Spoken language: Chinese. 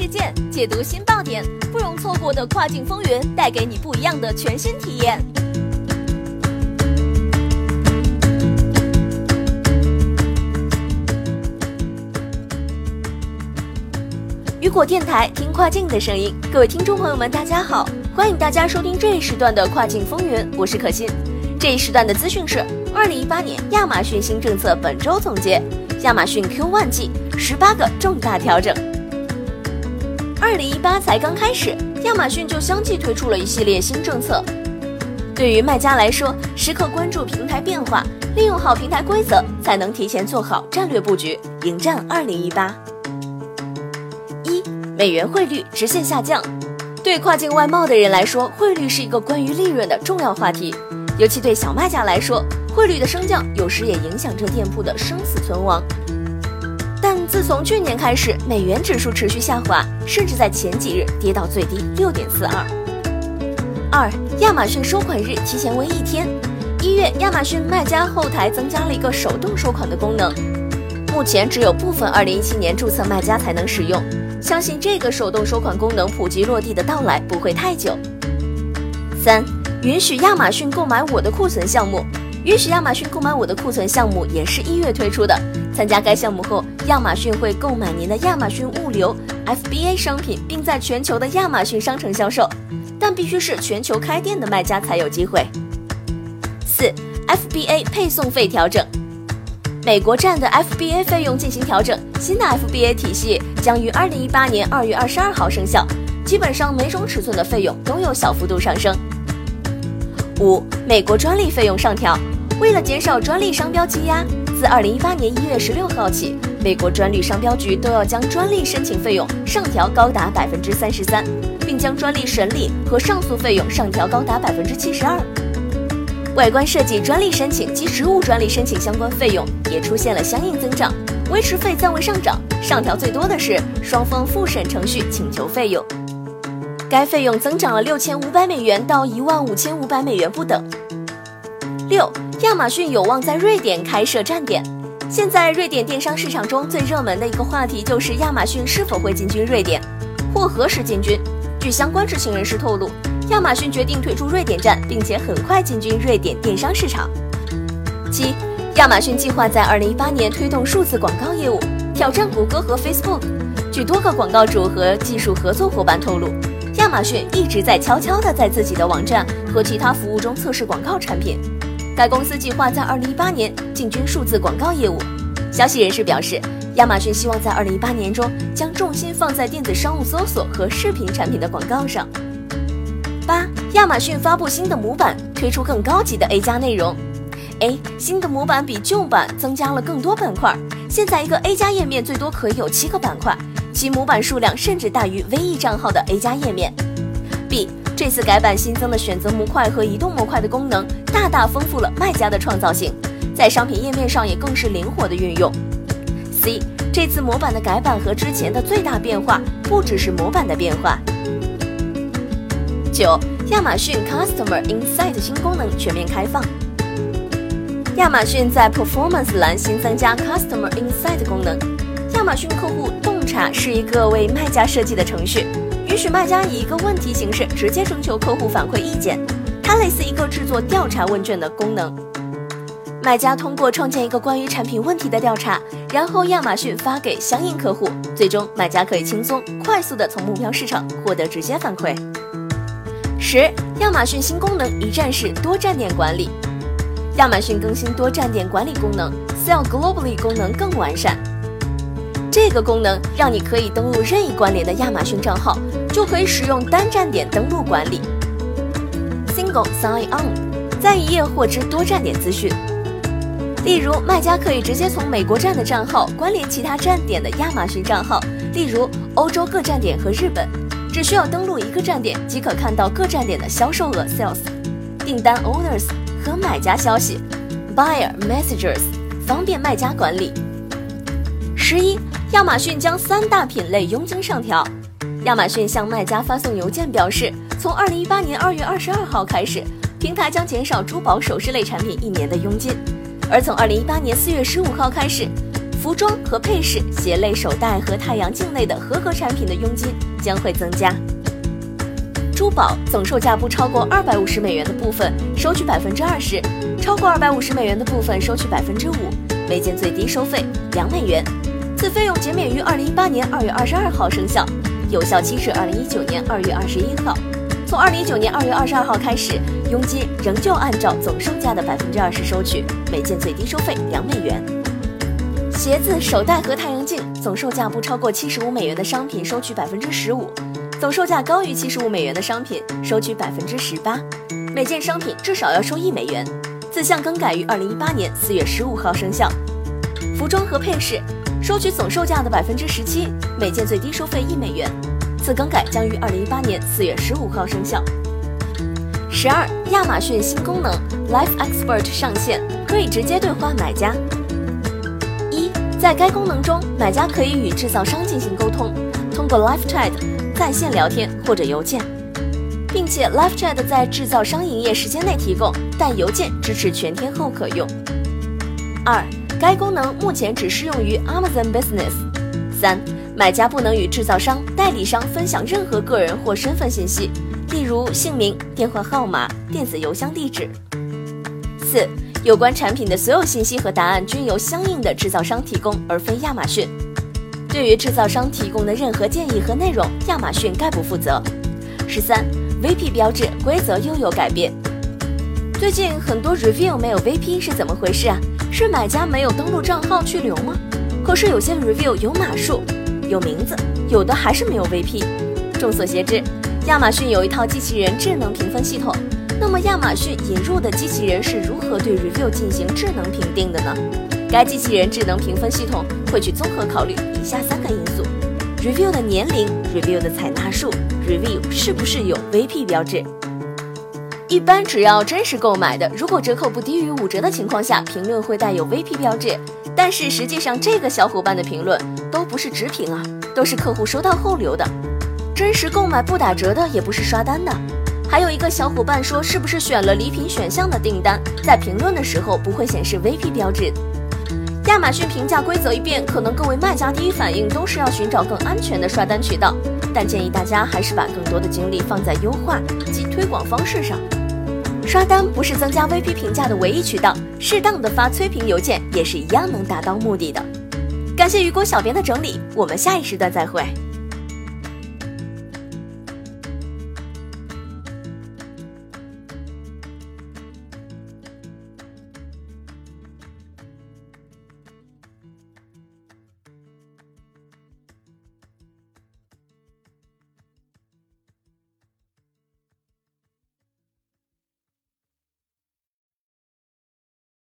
事件，解读新爆点，不容错过的跨境风云，带给你不一样的全新体验。雨果电台，听跨境的声音。各位听众朋友们，大家好，欢迎大家收听这一时段的跨境风云，我是可心。这一时段的资讯是：二零一八年亚马逊新政策本周总结，亚马逊 Q 万季十八个重大调整。二零一八才刚开始，亚马逊就相继推出了一系列新政策。对于卖家来说，时刻关注平台变化，利用好平台规则，才能提前做好战略布局，迎战二零一八。一美元汇率直线下降，对跨境外贸的人来说，汇率是一个关于利润的重要话题。尤其对小卖家来说，汇率的升降有时也影响着店铺的生死存亡。但自从去年开始，美元指数持续下滑，甚至在前几日跌到最低六点四二。二，亚马逊收款日提前为一天。一月，亚马逊卖家后台增加了一个手动收款的功能，目前只有部分二零一七年注册卖家才能使用。相信这个手动收款功能普及落地的到来不会太久。三、允许亚马逊购买我的库存项目。允许亚马逊购买我的库存项目也是一月推出的。参加该项目后，亚马逊会购买您的亚马逊物流 FBA 商品，并在全球的亚马逊商城销售，但必须是全球开店的卖家才有机会。四、FBA 配送费调整。美国站的 FBA 费用进行调整，新的 FBA 体系将于二零一八年二月二十二号生效。基本上每种尺寸的费用都有小幅度上升。五、美国专利费用上调，为了减少专利商标积压，自二零一八年一月十六号起，美国专利商标局都要将专利申请费用上调高达百分之三十三，并将专利审理和上诉费用上调高达百分之七十二。外观设计专利申请及实物专利申请相关费用也出现了相应增长，维持费暂未上涨，上调最多的是双方复审程序请求费用，该费用增长了六千五百美元到一万五千五百美元不等。六，亚马逊有望在瑞典开设站点。现在瑞典电商市场中最热门的一个话题就是亚马逊是否会进军瑞典，或何时进军。据相关知情人士透露。亚马逊决定退出瑞典站，并且很快进军瑞典电商市场。七，亚马逊计划在二零一八年推动数字广告业务，挑战谷歌和 Facebook。据多个广告主和技术合作伙伴透露，亚马逊一直在悄悄地在自己的网站和其他服务中测试广告产品。该公司计划在二零一八年进军数字广告业务。消息人士表示，亚马逊希望在二零一八年中将重心放在电子商务搜索和视频产品的广告上。八，亚马逊发布新的模板，推出更高级的 A 加内容。A 新的模板比旧版增加了更多板块，现在一个 A 加页面最多可以有七个板块，其模板数量甚至大于 V E 账号的 A 加页面。这次改版新增的选择模块和移动模块的功能，大大丰富了卖家的创造性，在商品页面上也更是灵活的运用。C 这次模板的改版和之前的最大变化，不只是模板的变化。九，亚马逊 Customer Insight 新功能全面开放。亚马逊在 Performance 栏新增加 Customer Insight 功能。亚马逊客户洞察是一个为卖家设计的程序，允许卖家以一个问题形式直接征求客户反馈意见。它类似一个制作调查问卷的功能。卖家通过创建一个关于产品问题的调查，然后亚马逊发给相应客户，最终卖家可以轻松快速的从目标市场获得直接反馈。十，亚马逊新功能一站式多站点管理。亚马逊更新多站点管理功能，Sell Globally 功能更完善。这个功能让你可以登录任意关联的亚马逊账号，就可以使用单站点登录管理。Single Sign On，在一页获知多站点资讯。例如，卖家可以直接从美国站的账号关联其他站点的亚马逊账号，例如欧洲各站点和日本。只需要登录一个站点，即可看到各站点的销售额 （sales）、订单 （orders） 和买家消息 （buyer messages），方便卖家管理。十一，亚马逊将三大品类佣金上调。亚马逊向卖家发送邮件表示，从二零一八年二月二十二号开始，平台将减少珠宝首饰类产品一年的佣金，而从二零一八年四月十五号开始，服装和配饰、鞋类、手袋和太阳镜类的合格产品的佣金将会增加。珠宝总售价不超过二百五十美元的部分收取百分之二十，超过二百五十美元的部分收取百分之五，每件最低收费两美元。此费用减免于二零一八年二月二十二号生效，有效期至二零一九年二月二十一号。从二零一九年二月二十二号开始，佣金仍旧按照总售价的百分之二十收取，每件最低收费两美元。鞋子、手袋和太阳镜总售价不超过七十五美元的商品收取百分之十五，总售价高于七十五美元的商品收取百分之十八，每件商品至少要收一美元。此项更改于二零一八年四月十五号生效。服装和配饰收取总售价的百分之十七，每件最低收费一美元。此更改将于二零一八年四月十五号生效。十二，亚马逊新功能 Life Expert 上线，可以直接对话买家。一，在该功能中，买家可以与制造商进行沟通，通过 Live Chat 在线聊天或者邮件，并且 Live Chat 在制造商营业时间内提供，但邮件支持全天候可用。二，该功能目前只适用于 Amazon Business。三。买家不能与制造商、代理商分享任何个人或身份信息，例如姓名、电话号码、电子邮箱地址。四、有关产品的所有信息和答案均由相应的制造商提供，而非亚马逊。对于制造商提供的任何建议和内容，亚马逊概不负责。十三、VP 标志规则又有改变。最近很多 review 没有 VP 是怎么回事啊？是买家没有登录账号去留吗？可是有些 review 有码数。有名字，有的还是没有 VP。众所皆知，亚马逊有一套机器人智能评分系统。那么，亚马逊引入的机器人是如何对 review 进行智能评定的呢？该机器人智能评分系统会去综合考虑以下三个因素：review 的年龄、review 的采纳数、review 是不是有 VP 标志。一般只要真实购买的，如果折扣不低于五折的情况下，评论会带有 VP 标志。但是实际上，这个小伙伴的评论都不是直评啊，都是客户收到后留的。真实购买不打折的，也不是刷单的。还有一个小伙伴说，是不是选了礼品选项的订单，在评论的时候不会显示 VP 标志？亚马逊评价规则一变，可能各位卖家第一反应都是要寻找更安全的刷单渠道，但建议大家还是把更多的精力放在优化及推广方式上。刷单不是增加 VP 评价的唯一渠道，适当的发催评邮件也是一样能达到目的的。感谢雨果小编的整理，我们下一时段再会。